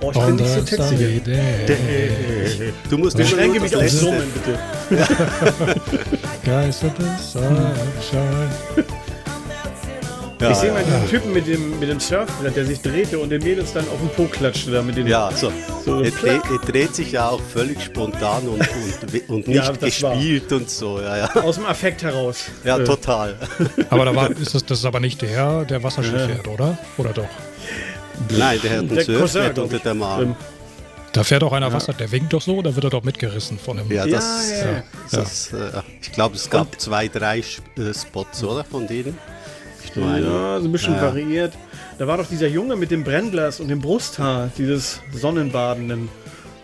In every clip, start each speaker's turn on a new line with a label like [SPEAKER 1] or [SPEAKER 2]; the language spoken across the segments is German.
[SPEAKER 1] Oh, ich bin nicht so textig.
[SPEAKER 2] Du musst
[SPEAKER 1] Ich schränke mich auf Summen, bitte.
[SPEAKER 3] Guys in the sunshine.
[SPEAKER 2] Ja,
[SPEAKER 1] ich sehe
[SPEAKER 2] ja.
[SPEAKER 1] mal diesen Typen mit dem, mit dem Surfbrett, der sich drehte und den Mädels dann auf den Po klatschte. Da mit den
[SPEAKER 2] Ja, so.
[SPEAKER 1] So
[SPEAKER 2] er, dreht, er dreht sich ja auch völlig spontan und, und, und nicht
[SPEAKER 1] Ja, das war-
[SPEAKER 2] gespielt und so. Ja, ja.
[SPEAKER 1] Aus dem Affekt heraus.
[SPEAKER 2] ja
[SPEAKER 1] Äh,
[SPEAKER 2] total.
[SPEAKER 3] Aber da war, ist das, das ist aber nicht der, der Wasserski fährt, oder? Oder doch?
[SPEAKER 2] Nein, der hat ein Surfbrett unter dem Arm.
[SPEAKER 1] Ähm,
[SPEAKER 3] Da fährt auch einer Wasser, der winkt doch so, da wird er doch mitgerissen von einem.
[SPEAKER 2] Ja,
[SPEAKER 1] Ja,
[SPEAKER 2] das,
[SPEAKER 1] ja, ja.
[SPEAKER 2] das äh, ich glaube, es gab zwei, drei äh, Spots, oder? Von denen. Einen.
[SPEAKER 1] Ja, so ein bisschen
[SPEAKER 2] Ja.
[SPEAKER 1] variiert. Da war doch dieser Junge mit dem Brennglas und dem Brusthaar, dieses Sonnenbadenden,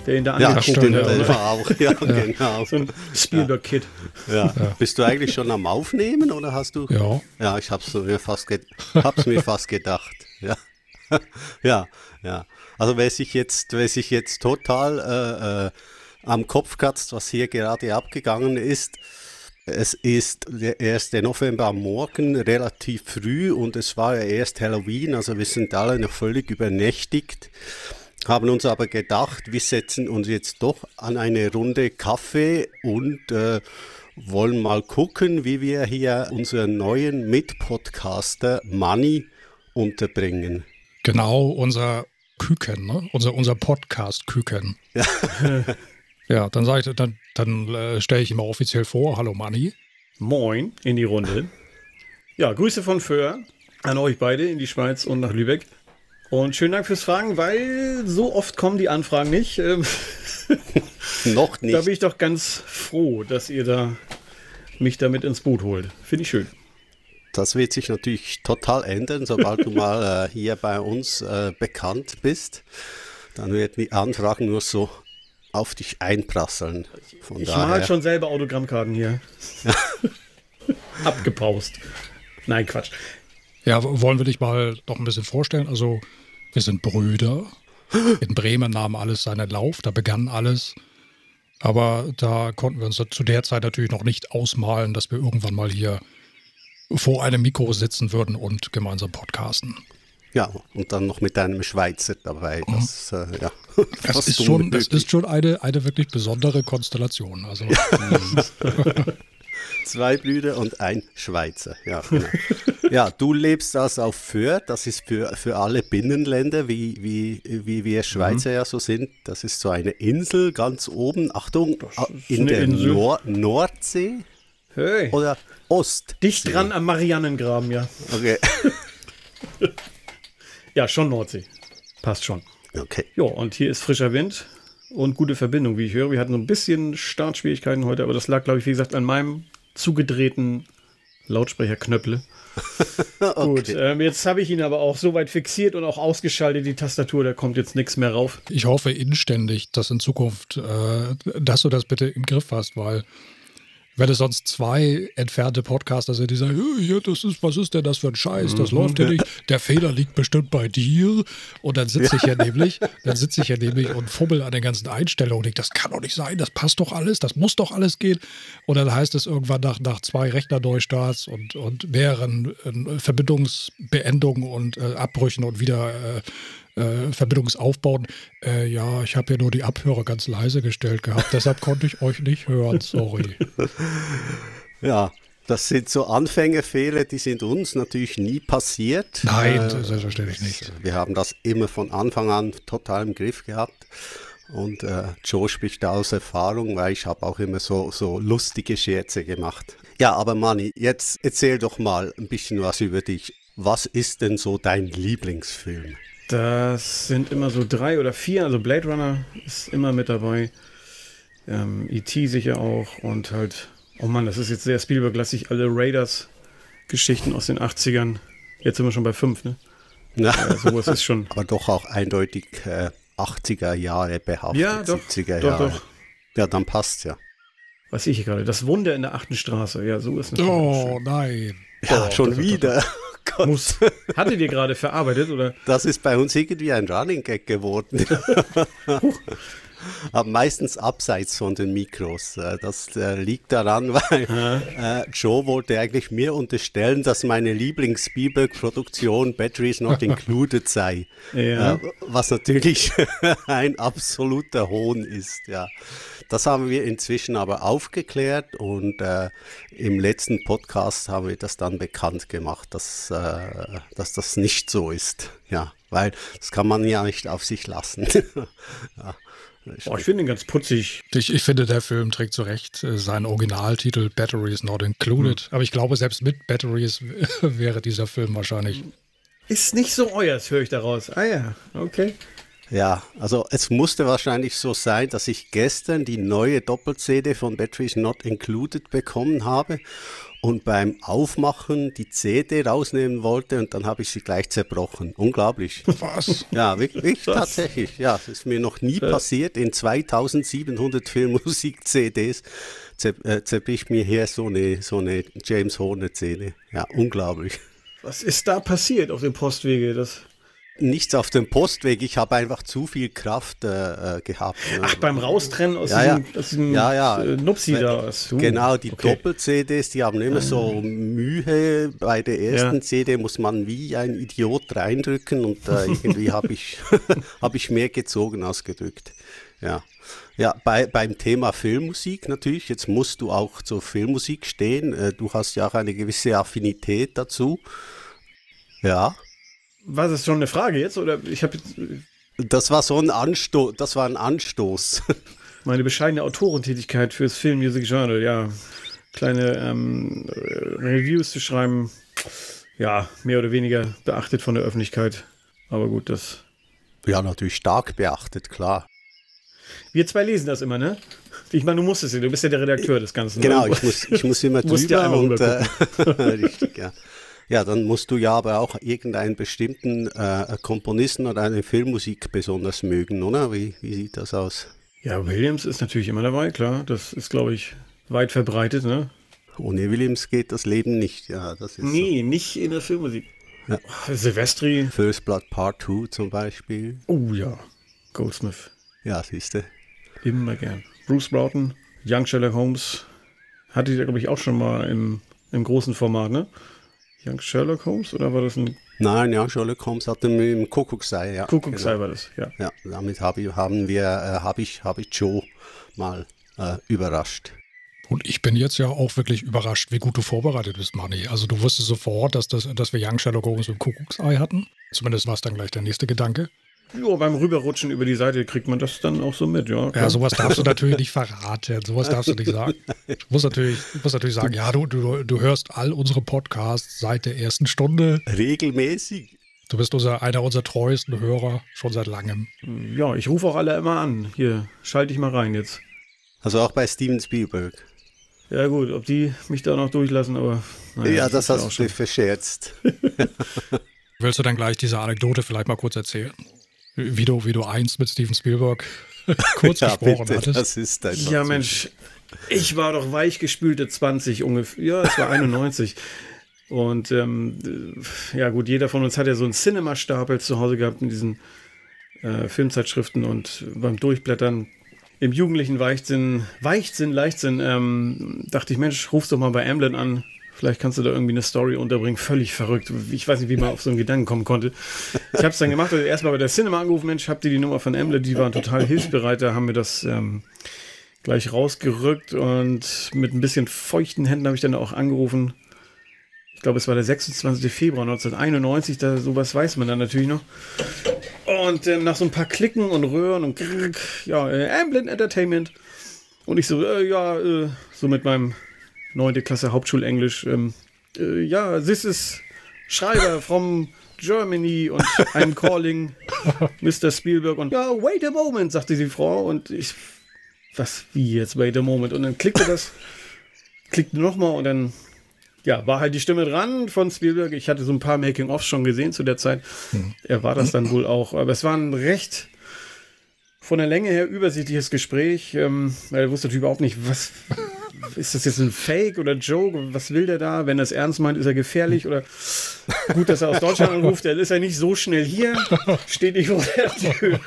[SPEAKER 1] der ihn da
[SPEAKER 2] Ja,
[SPEAKER 1] angeguckt
[SPEAKER 2] stimmt,
[SPEAKER 1] hat.
[SPEAKER 2] der war auch. Ja, genau.
[SPEAKER 1] So ein Spielberg-Kid.
[SPEAKER 2] Ja. Bist du eigentlich schon am Aufnehmen oder hast du?
[SPEAKER 3] Ja.
[SPEAKER 2] Ja, ich hab's mir fast, ge hab's mir fast gedacht. Ja. ja, ja. Also wer sich jetzt, wer sich jetzt total äh, äh, am Kopf kratzt, was hier gerade abgegangen ist, es ist der 1. November am Morgen, relativ früh und es war ja erst Halloween, also wir sind alle noch völlig übernächtigt, haben uns aber gedacht, wir setzen uns jetzt doch an eine Runde Kaffee und äh, wollen mal gucken, wie wir hier unseren neuen Mitpodcaster Money unterbringen.
[SPEAKER 3] Genau, unser Küken, ne? Unser, unser Podcast Küken.
[SPEAKER 2] Ja.
[SPEAKER 3] ja, dann sage ich, dann, dann äh, stelle ich ihn mal offiziell vor. Hallo Manni.
[SPEAKER 1] Moin in die Runde. Ja, Grüße von Föhr an euch beide in die Schweiz und nach Lübeck. Und schönen Dank fürs Fragen, weil so oft kommen die Anfragen nicht. Ähm,
[SPEAKER 2] Noch
[SPEAKER 1] da
[SPEAKER 2] nicht.
[SPEAKER 1] bin ich doch ganz froh, dass ihr da mich damit ins Boot holt. Finde ich schön.
[SPEAKER 2] Das wird sich natürlich total ändern, sobald du mal äh, hier bei uns äh, bekannt bist. Dann werden die Anfragen nur so auf dich einprasseln. Von
[SPEAKER 1] Ich
[SPEAKER 2] daher.
[SPEAKER 1] mal schon selber Autogrammkarten hier. Abgepaust. Nein, Quatsch.
[SPEAKER 3] Ja, wollen wir dich mal noch ein bisschen vorstellen? Also, wir sind Brüder. In Bremen nahm alles seinen Lauf, da begann alles. Aber da konnten wir uns zu der Zeit natürlich noch nicht ausmalen, dass wir irgendwann mal hier vor einem Mikro sitzen würden und gemeinsam podcasten.
[SPEAKER 2] Ja, und dann noch mit einem Schweizer dabei. Das, äh, ja,
[SPEAKER 3] Das ist schon, das ist schon eine, eine wirklich besondere Konstellation. Also,
[SPEAKER 2] Zwei Brüder und ein Schweizer. Ja, genau. ja du lebst also auf Fürth. Das ist für, für alle Binnenländer, wie, wie, wie wir Schweizer ja so sind. Das ist so eine Insel ganz oben. Achtung, in
[SPEAKER 1] eine
[SPEAKER 2] der. Nor Nordsee
[SPEAKER 1] Hey.
[SPEAKER 2] oder Ost.
[SPEAKER 1] Dicht dran am Mariannengraben, ja.
[SPEAKER 2] Okay.
[SPEAKER 1] Ja, schon Nordsee. Passt schon.
[SPEAKER 2] okay.
[SPEAKER 1] Ja, und hier ist frischer Wind und gute Verbindung, wie ich höre. Wir hatten so ein bisschen Startschwierigkeiten heute, aber das lag, glaube ich, wie gesagt, an meinem zugedrehten Lautsprecherknöpple. Gut, ähm, jetzt habe ich ihn aber auch soweit fixiert und auch ausgeschaltet, die Tastatur, da kommt jetzt nichts mehr rauf.
[SPEAKER 3] ich hoffe inständig, dass in Zukunft, äh, dass du das bitte im Griff hast, weil wenn es sonst zwei entfernte Podcaster sind, die sagen, "Ja, das ist, was ist denn das für ein Scheiß, das läuft ja nicht, der Fehler liegt bestimmt bei dir. Und dann sitze ich ja. nämlich, dann sitze ich ja nämlich und fummel an den ganzen Einstellungen. Und denke, das kann doch nicht sein, das passt doch alles, das muss doch alles gehen. Und dann heißt es irgendwann nach, nach zwei Rechnerneustarts und, und mehreren äh, Verbindungsbeendungen und äh, Abbrüchen und wieder äh, äh, Verbindungsaufbauen. Äh, ja, ich habe ja nur die Abhörer ganz leise gestellt gehabt, deshalb konnte ich euch nicht hören, sorry.
[SPEAKER 2] Ja, das sind so Anfängerfehler, die sind uns natürlich nie passiert.
[SPEAKER 3] Nein,
[SPEAKER 2] Äh,
[SPEAKER 3] selbstverständlich nicht.
[SPEAKER 2] Wir haben das immer von Anfang an total im Griff gehabt. Und äh, Joe spricht da aus Erfahrung, weil ich habe auch immer so, so lustige Scherze gemacht. Ja, aber Manni, jetzt erzähl doch mal ein bisschen was über dich. Was ist denn so dein Lieblingsfilm?
[SPEAKER 1] Das sind immer so drei oder vier, also Blade Runner ist immer mit dabei. Ähm, E.T. sicher auch und halt, oh Mann, das ist jetzt sehr Spielberg, lasse ich alle Raiders-Geschichten aus den 80ern. Jetzt sind wir schon bei fünf, ne?
[SPEAKER 2] Na,
[SPEAKER 1] Also es ist schon.
[SPEAKER 2] aber doch auch eindeutig äh, 80er Jahre behaftet,
[SPEAKER 1] Ja, doch,
[SPEAKER 2] 70er
[SPEAKER 1] doch,
[SPEAKER 2] Jahre.
[SPEAKER 1] doch.
[SPEAKER 2] Ja, dann passt's ja.
[SPEAKER 1] Was sehe ich hier gerade? Das Wunder in der achten Straße. Ja, so ist es.
[SPEAKER 3] Oh nein.
[SPEAKER 2] Ja,
[SPEAKER 1] Doch,
[SPEAKER 2] schon
[SPEAKER 1] doch, doch,
[SPEAKER 2] wieder. Gott.
[SPEAKER 1] Muss. Hattet ihr gerade verarbeitet oder?
[SPEAKER 2] Das ist bei uns irgendwie ein Running Gag geworden. aber meistens abseits von den Mikros. Äh, das äh, liegt daran, weil äh, Joe wollte eigentlich mir unterstellen, dass meine Lieblings-Spielberg-Produktion Batteries Not Included sei. Ja. Was natürlich ein absoluter Hohn ist, ja. Das haben wir inzwischen aber aufgeklärt und äh, im letzten Podcast haben wir das dann bekannt gemacht, dass, äh, dass das nicht so ist. Ja, weil das kann man ja nicht auf sich lassen.
[SPEAKER 1] ja. Oh, ich finde ihn ganz putzig.
[SPEAKER 3] Ich, ich, finde, der Film trägt zu Recht äh, seinen Originaltitel Batteries Not Included. Hm. Aber ich glaube, selbst mit Batteries wäre dieser Film wahrscheinlich.
[SPEAKER 1] Ist nicht so euers, höre ich daraus. Ah ja, okay.
[SPEAKER 2] Ja, also es musste wahrscheinlich so sein, dass ich gestern die neue Doppel-CD von Batteries Not Included bekommen habe und beim Aufmachen die CD rausnehmen wollte und dann habe ich sie gleich zerbrochen. Unglaublich.
[SPEAKER 3] Was?
[SPEAKER 2] Ja, wirklich, Was? tatsächlich. Ja, das ist mir noch nie Was? passiert. In 2700 Filmmusik-CDs zer äh, zerbricht mir hier so eine, so eine James Horner-CD. Ja, unglaublich.
[SPEAKER 1] Was ist da passiert auf dem Postwege? Das
[SPEAKER 2] Nichts auf dem Postweg, ich habe einfach zu viel Kraft äh, äh gehabt.
[SPEAKER 1] Ne? Ach, beim Raustrennen aus
[SPEAKER 2] ja, diesem, ja. Aus
[SPEAKER 1] diesem
[SPEAKER 2] ja, ja.
[SPEAKER 1] Äh, Nupsi da.
[SPEAKER 2] Uh, genau, die okay. Doppel-CDs, die haben immer so Mühe. Bei der ersten ja. CD muss man wie ein Idiot reindrücken und äh, irgendwie habe ich, hab ich mehr gezogen als gedrückt. Ja. Ja, bei, beim Thema Filmmusik natürlich, jetzt musst du auch zur Filmmusik stehen. Äh, du hast ja auch eine gewisse Affinität dazu. Ja.
[SPEAKER 1] War das schon eine Frage jetzt? Oder ich habe
[SPEAKER 2] Das war so ein Anstoß, das war ein Anstoß.
[SPEAKER 1] Meine bescheidene Autorentätigkeit fürs Film Music Journal, ja. Kleine ähm, Reviews zu schreiben, ja, mehr oder weniger beachtet von der Öffentlichkeit. Aber gut, das.
[SPEAKER 2] Ja, natürlich stark beachtet, klar.
[SPEAKER 1] Wir zwei lesen das immer, ne? Ich meine, du musst es ja, du bist ja der Redakteur des Ganzen.
[SPEAKER 2] Genau, ich muss, ich muss immer drüber ja und, äh, richtig, ja. Ja, dann musst du ja aber auch irgendeinen bestimmten äh, Komponisten oder eine Filmmusik besonders mögen, oder? Wie, wie sieht das aus?
[SPEAKER 1] Ja, Williams ist natürlich immer dabei, klar. Das ist, glaube ich, weit verbreitet, ne?
[SPEAKER 2] Ohne Williams geht das Leben nicht, ja. Das ist
[SPEAKER 1] nee, so. nicht in der Filmmusik. Ja. Silvestri.
[SPEAKER 2] First Blood Part 2 zum Beispiel.
[SPEAKER 1] Oh ja, Goldsmith.
[SPEAKER 2] Ja, siehst du.
[SPEAKER 1] Immer gern. Bruce Broughton, Young Sherlock Holmes. Hatte ich, glaube ich, auch schon mal im, im großen Format, ne? Young Sherlock Holmes oder war das ein.
[SPEAKER 2] Nein, ja, Sherlock Holmes hatte mit dem Kuckucksei, ja.
[SPEAKER 1] Kuckucksei genau. war das, ja.
[SPEAKER 2] Ja, damit hab ich, haben wir, äh, habe ich, hab ich Joe mal äh, überrascht.
[SPEAKER 3] Und ich bin jetzt ja auch wirklich überrascht, wie gut du vorbereitet bist, Manni. Also du wusstest sofort, dass, das, dass wir Young Sherlock Holmes und Kuckucksei hatten. Zumindest war es dann gleich der nächste Gedanke.
[SPEAKER 1] Ja, beim Rüberrutschen über die Seite kriegt man das dann auch so mit, ja.
[SPEAKER 3] Klar. Ja, sowas darfst du natürlich nicht verraten. Sowas darfst du nicht sagen. Du musst natürlich, musst natürlich sagen, ja, du, du, du hörst all unsere Podcasts seit der ersten Stunde.
[SPEAKER 2] Regelmäßig.
[SPEAKER 3] Du bist unser, einer unserer treuesten Hörer schon seit langem.
[SPEAKER 1] Ja, ich rufe auch alle immer an. Hier, schalte ich mal rein jetzt.
[SPEAKER 2] Also auch bei Steven Spielberg.
[SPEAKER 1] Ja gut, ob die mich da noch durchlassen, aber...
[SPEAKER 2] Naja, ja, das, das hast du verscherzt.
[SPEAKER 3] Willst du dann gleich diese Anekdote vielleicht mal kurz erzählen? Wie du, wie du eins mit Steven Spielberg kurz ja, gesprochen bitte, hattest.
[SPEAKER 2] Das ist
[SPEAKER 1] einfach ja, Mensch, ich war doch weichgespülte 20 ungefähr. Ja, es war 91. Und ähm, ja, gut, jeder von uns hat ja so einen Cinema-Stapel zu Hause gehabt in diesen äh, Filmzeitschriften und beim Durchblättern im jugendlichen Weichtsinn, Weichtsinn, Leichtsinn, ähm, dachte ich, Mensch, rufst doch mal bei Amblin an. Vielleicht kannst du da irgendwie eine Story unterbringen. Völlig verrückt. Ich weiß nicht, wie man auf so einen Gedanken kommen konnte. Ich habe es dann gemacht. Also erstmal bei der Cinema angerufen. Mensch, habt ihr die Nummer von Emble? Die waren total hilfsbereit. Da haben wir das ähm, gleich rausgerückt. Und mit ein bisschen feuchten Händen habe ich dann auch angerufen. Ich glaube, es war der 26. Februar 1991. Da, sowas weiß man dann natürlich noch. Und ähm, nach so ein paar Klicken und Röhren und Grrrk, ja, äh, Amblin Entertainment. Und ich so, äh, ja, äh, so mit meinem 9. Klasse Hauptschulenglisch. Ähm, äh, ja, this is Schreiber from Germany und I'm calling Mr. Spielberg und ja, wait a moment, sagte die Frau und ich, was, wie jetzt, wait a moment und dann klickte das, klickte nochmal und dann, ja, war halt die Stimme dran von Spielberg. Ich hatte so ein paar Making-ofs schon gesehen zu der Zeit. Hm. Er war das dann wohl auch, aber es war ein recht von der Länge her übersichtliches Gespräch. Ähm, er wusste natürlich überhaupt nicht, was ist das jetzt ein Fake oder Joke? Was will der da? Wenn er es ernst meint, ist er gefährlich oder gut, dass er aus Deutschland anruft, dann ist er nicht so schnell hier, steht nicht vor der Tür.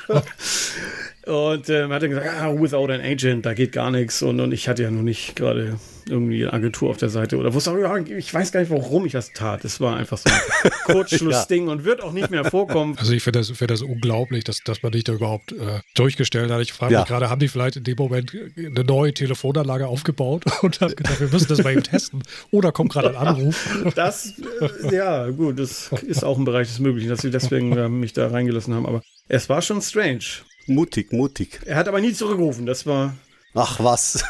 [SPEAKER 1] Und ähm, hat dann gesagt, ah, without an agent, da geht gar nichts. Und, und ich hatte ja noch nicht gerade irgendwie eine Agentur auf der Seite oder wusste auch, ja, ich weiß gar nicht, warum ich das tat. Es war einfach so ein Kurzschlussding ja. und wird auch nicht mehr vorkommen.
[SPEAKER 3] Also ich finde das, find das unglaublich, dass, dass man dich da überhaupt äh, durchgestellt hat. Ich frage ja. mich gerade, haben die vielleicht in dem Moment eine neue Telefonanlage aufgebaut und haben gedacht, wir müssen das mal eben testen. Oder kommt gerade ein Anruf.
[SPEAKER 1] Das, äh, ja, gut, das ist auch ein Bereich des Möglichen, dass sie deswegen äh, mich da reingelassen haben. Aber es war schon strange.
[SPEAKER 2] Mutig, mutig.
[SPEAKER 1] Er hat aber nie zurückgerufen, das war.
[SPEAKER 2] Ach was.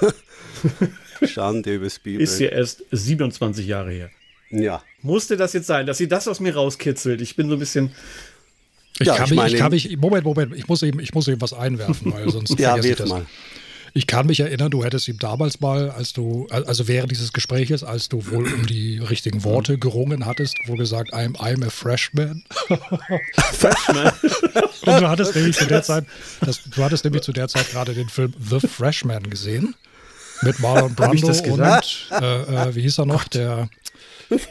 [SPEAKER 2] Schande übers Bibel.
[SPEAKER 1] Ist ja erst 27 Jahre her.
[SPEAKER 2] Ja.
[SPEAKER 1] Musste das jetzt sein, dass sie das aus mir rauskitzelt? Ich bin so ein bisschen.
[SPEAKER 3] Ich, ja, kann, ich, mich, meine, ich kann mich, Moment, Moment, ich muss eben, ich muss eben was einwerfen, weil sonst
[SPEAKER 2] ja, ich das. Mal.
[SPEAKER 3] Ich kann mich erinnern, du hättest ihm damals mal, als du, also während dieses Gespräches, als du wohl um die richtigen Worte gerungen hattest, wohl gesagt, I'm, I'm a freshman. freshman? Und du hattest nämlich zu der Zeit, das, du hattest nämlich zu der Zeit gerade den Film The Freshman gesehen. Mit Marlon Brando und, äh, äh, wie hieß er noch, der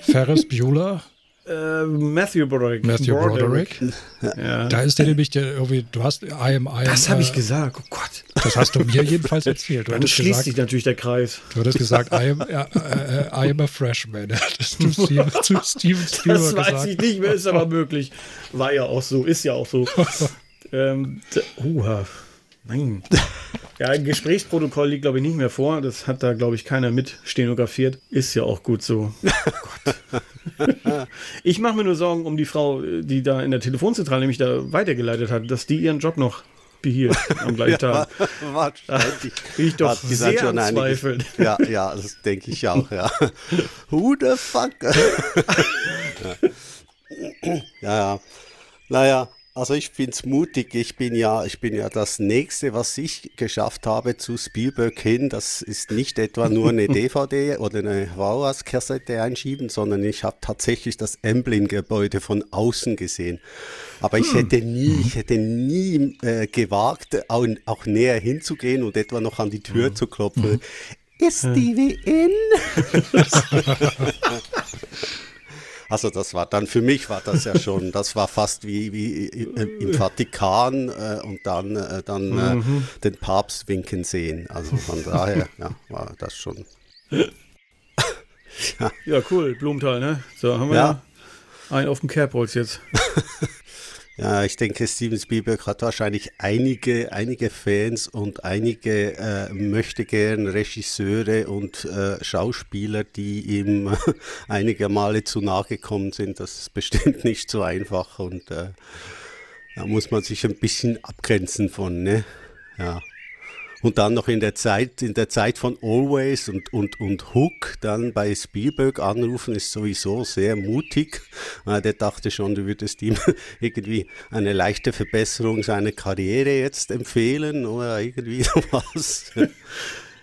[SPEAKER 3] Ferris Bueller.
[SPEAKER 1] Uh, Matthew Broderick.
[SPEAKER 3] Matthew Broderick. Ja. Da ist der nämlich der irgendwie, du hast I am, I
[SPEAKER 1] Das habe ich äh, gesagt, oh Gott.
[SPEAKER 3] Das hast du mir jedenfalls erzählt.
[SPEAKER 1] Du Dann schließt gesagt, sich natürlich der Kreis.
[SPEAKER 3] Du hattest gesagt, I am, uh, I am a freshman. Das du Steven, zu Steven Spielberg
[SPEAKER 1] Das weiß gesagt. ich nicht mehr, ist aber möglich. War ja auch so, ist ja auch so. ähm, uh, nein. Ja, ein Gesprächsprotokoll liegt, glaube ich, nicht mehr vor. Das hat da, glaube ich, keiner mit stenografiert. Ist ja auch gut so. ich mache mir nur Sorgen um die Frau, die da in der Telefonzentrale nämlich da weitergeleitet hat, dass die ihren Job noch behielt am gleichen ja, Tag. Wahrscheinlich. ich doch hat sehr schon zweifeln.
[SPEAKER 2] Ja, ja, das denke ich auch, ja. Who the fuck? ja, ja. Naja, also ich finde es mutig. Ich bin ja, ich bin ja das nächste, was ich geschafft habe zu Spielberg hin. Das ist nicht etwa nur eine DVD oder eine VHS-Kassette einschieben, sondern ich habe tatsächlich das Emblem-Gebäude von außen gesehen. Aber ich hm. hätte nie, ich hätte nie äh, gewagt, auch, auch, näher hinzugehen und etwa noch an die Tür mhm. zu klopfen. Mhm. Ist die wie in? Also das war dann für mich war das ja schon, das war fast wie, wie im Vatikan äh, und dann, äh, dann äh, mhm. äh, den Papst winken sehen. Also von daher ja, war das schon.
[SPEAKER 1] ja. ja, cool, Blumenthal, ne? So, haben wir ja, ja einen auf dem Kerbholz jetzt.
[SPEAKER 2] Ja, ich denke, Steven Spielberg hat wahrscheinlich einige, einige Fans und einige äh, möchte gern Regisseure und äh, Schauspieler, die ihm einige Male zu nahe gekommen sind. Das ist bestimmt nicht so einfach und äh, da muss man sich ein bisschen abgrenzen von, ne? Ja. Und dann noch in der Zeit, in der Zeit von Always und, und, und Hook dann bei Spielberg anrufen, ist sowieso sehr mutig. Der dachte schon, du würdest ihm irgendwie eine leichte Verbesserung seiner Karriere jetzt empfehlen oder irgendwie sowas.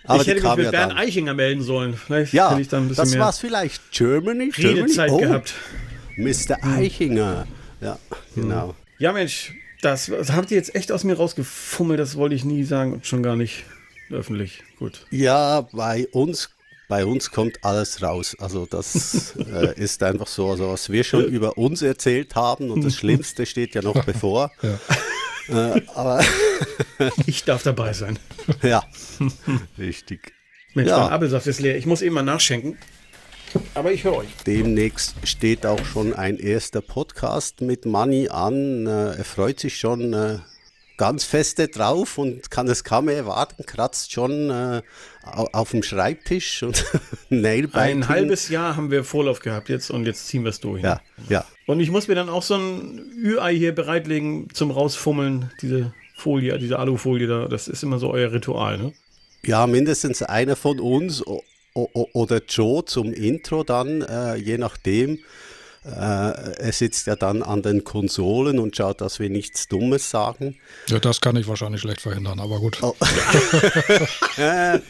[SPEAKER 1] Aber ich hätte mich mit ja Bernd Eichinger melden sollen.
[SPEAKER 2] Vielleicht ja, ich dann ein bisschen das war es vielleicht. Germany?
[SPEAKER 1] Redezeit
[SPEAKER 2] Germany?
[SPEAKER 1] Oh, gehabt.
[SPEAKER 2] Mr. Eichinger. Ja, genau.
[SPEAKER 1] Ja, Mensch, das, das habt ihr jetzt echt aus mir rausgefummelt, das wollte ich nie sagen und schon gar nicht öffentlich. Gut.
[SPEAKER 2] Ja, bei uns, bei uns kommt alles raus. Also das äh, ist einfach so, also was wir schon über uns erzählt haben und das Schlimmste steht ja noch bevor. Ja. Äh, aber
[SPEAKER 1] ich darf dabei sein.
[SPEAKER 2] Ja, richtig.
[SPEAKER 1] Mensch, ja. mein Apfelsaft ist leer. Ich muss eben mal nachschenken. Aber ich höre euch.
[SPEAKER 2] Demnächst steht auch schon ein erster Podcast mit Manni an. Äh, er freut sich schon äh, ganz feste drauf und kann es kaum erwarten, kratzt schon äh, auf dem Schreibtisch und
[SPEAKER 1] Nailbiting. Ein halbes Jahr haben wir Vorlauf gehabt jetzt und jetzt ziehen wir es durch.
[SPEAKER 2] Ja, ja.
[SPEAKER 1] Und ich muss mir dann auch so ein Ü-Ei hier bereitlegen zum Rausfummeln, diese Folie, diese Alufolie da, das ist immer so euer Ritual, ne?
[SPEAKER 2] Ja, mindestens einer von uns oder Joe zum Intro dann, äh, je nachdem. Äh, er sitzt ja dann an den Konsolen und schaut, dass wir nichts Dummes sagen.
[SPEAKER 3] Ja, das kann ich wahrscheinlich schlecht verhindern, aber gut. Oh.
[SPEAKER 1] ja.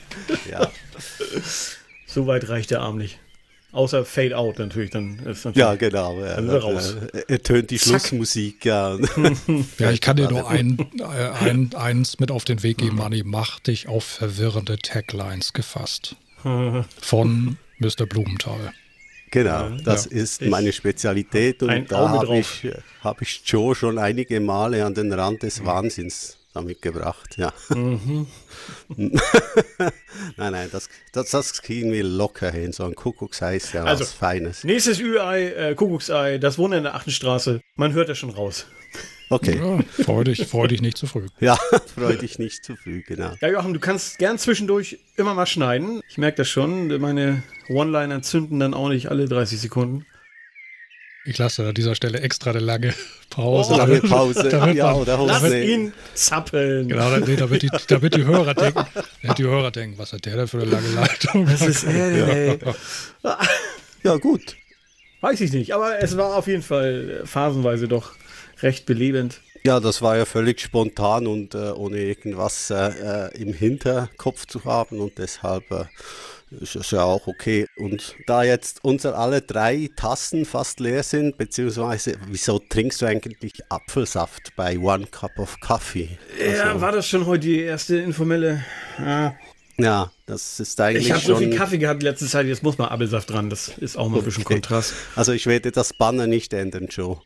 [SPEAKER 1] So weit reicht der Arm nicht. Außer Fade Out natürlich, dann ist natürlich.
[SPEAKER 2] Ja, genau. Ja, dann raus. Er tönt die Schlussmusik, ja.
[SPEAKER 3] ja, ich kann dir nur ein, äh, ein, eins mit auf den Weg geben, Manni. Mach dich auf verwirrende Taglines gefasst von Mr. Blumenthal.
[SPEAKER 2] Genau, das ja. ist meine Spezialität und da habe ich, hab ich Joe schon einige Male an den Rand des Wahnsinns damit gebracht, ja. Mhm. nein, nein, das, das, das kriegen wir locker hin. So ein Kuckucksei ist ja also, was Feines.
[SPEAKER 1] Nächstes Ü-Ei, äh, Kuckucksei, das Wunder in der achten Straße. Man hört ja schon raus.
[SPEAKER 2] Okay.
[SPEAKER 3] Ja, freu, dich, freu dich nicht zu früh.
[SPEAKER 2] Ja, freu dich nicht zu früh, genau.
[SPEAKER 1] Ja, Joachim, du kannst gern zwischendurch immer mal schneiden. Ich merke das schon. Meine One-Liner zünden dann auch nicht alle 30 Sekunden.
[SPEAKER 3] Ich lasse an dieser Stelle extra eine lange Pause.
[SPEAKER 2] Oh, lange Pause.
[SPEAKER 1] damit ja, oder Lass ihn zappeln.
[SPEAKER 3] Genau, nee, damit, die, damit die Hörer denken, die Hörer denken, was hat der da für eine lange Leitung?
[SPEAKER 1] Das ist er, ey.
[SPEAKER 2] Ja, gut.
[SPEAKER 1] Weiß ich nicht, aber es war auf jeden Fall phasenweise doch recht belebend.
[SPEAKER 2] Ja, das war ja völlig spontan und äh, ohne irgendwas äh, äh im Hinterkopf zu haben und deshalb äh, ist es ja auch okay. Und da jetzt unsere alle drei Tassen fast leer sind, beziehungsweise wieso trinkst du eigentlich Apfelsaft bei One Cup of Coffee?
[SPEAKER 1] Ja, also, war das schon heute die erste informelle?
[SPEAKER 2] Ja. Ja, das ist eigentlich.
[SPEAKER 1] Ich habe so viel Kaffee gehabt die letzte Zeit, jetzt muss mal Apfelsaft dran. Das ist auch mal ein bisschen Kontrast.
[SPEAKER 2] Also ich werde das Banner nicht ändern, Joe.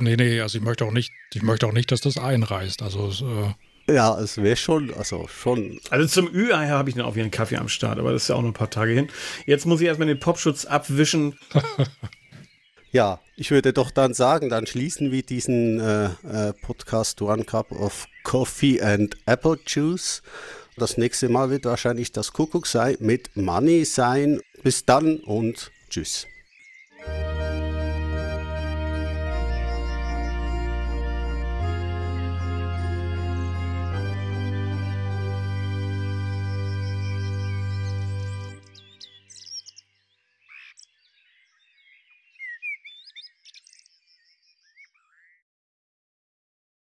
[SPEAKER 3] Nee, nee, also ich möchte auch nicht, ich möchte auch nicht, dass das einreißt. Also
[SPEAKER 2] äh ja, es wäre schon, also schon.
[SPEAKER 1] Also zum Ü-Ei habe ich dann auch wieder einen Kaffee am Start, aber das ist ja auch noch ein paar Tage hin. Jetzt muss ich erstmal den Popschutz abwischen.
[SPEAKER 2] ja, ich würde doch dann sagen, dann schließen wir diesen äh, äh, Podcast One Cup of Coffee and Apple Juice. Das nächste Mal wird wahrscheinlich das Kuckuck sein mit Money sein. Bis dann und tschüss.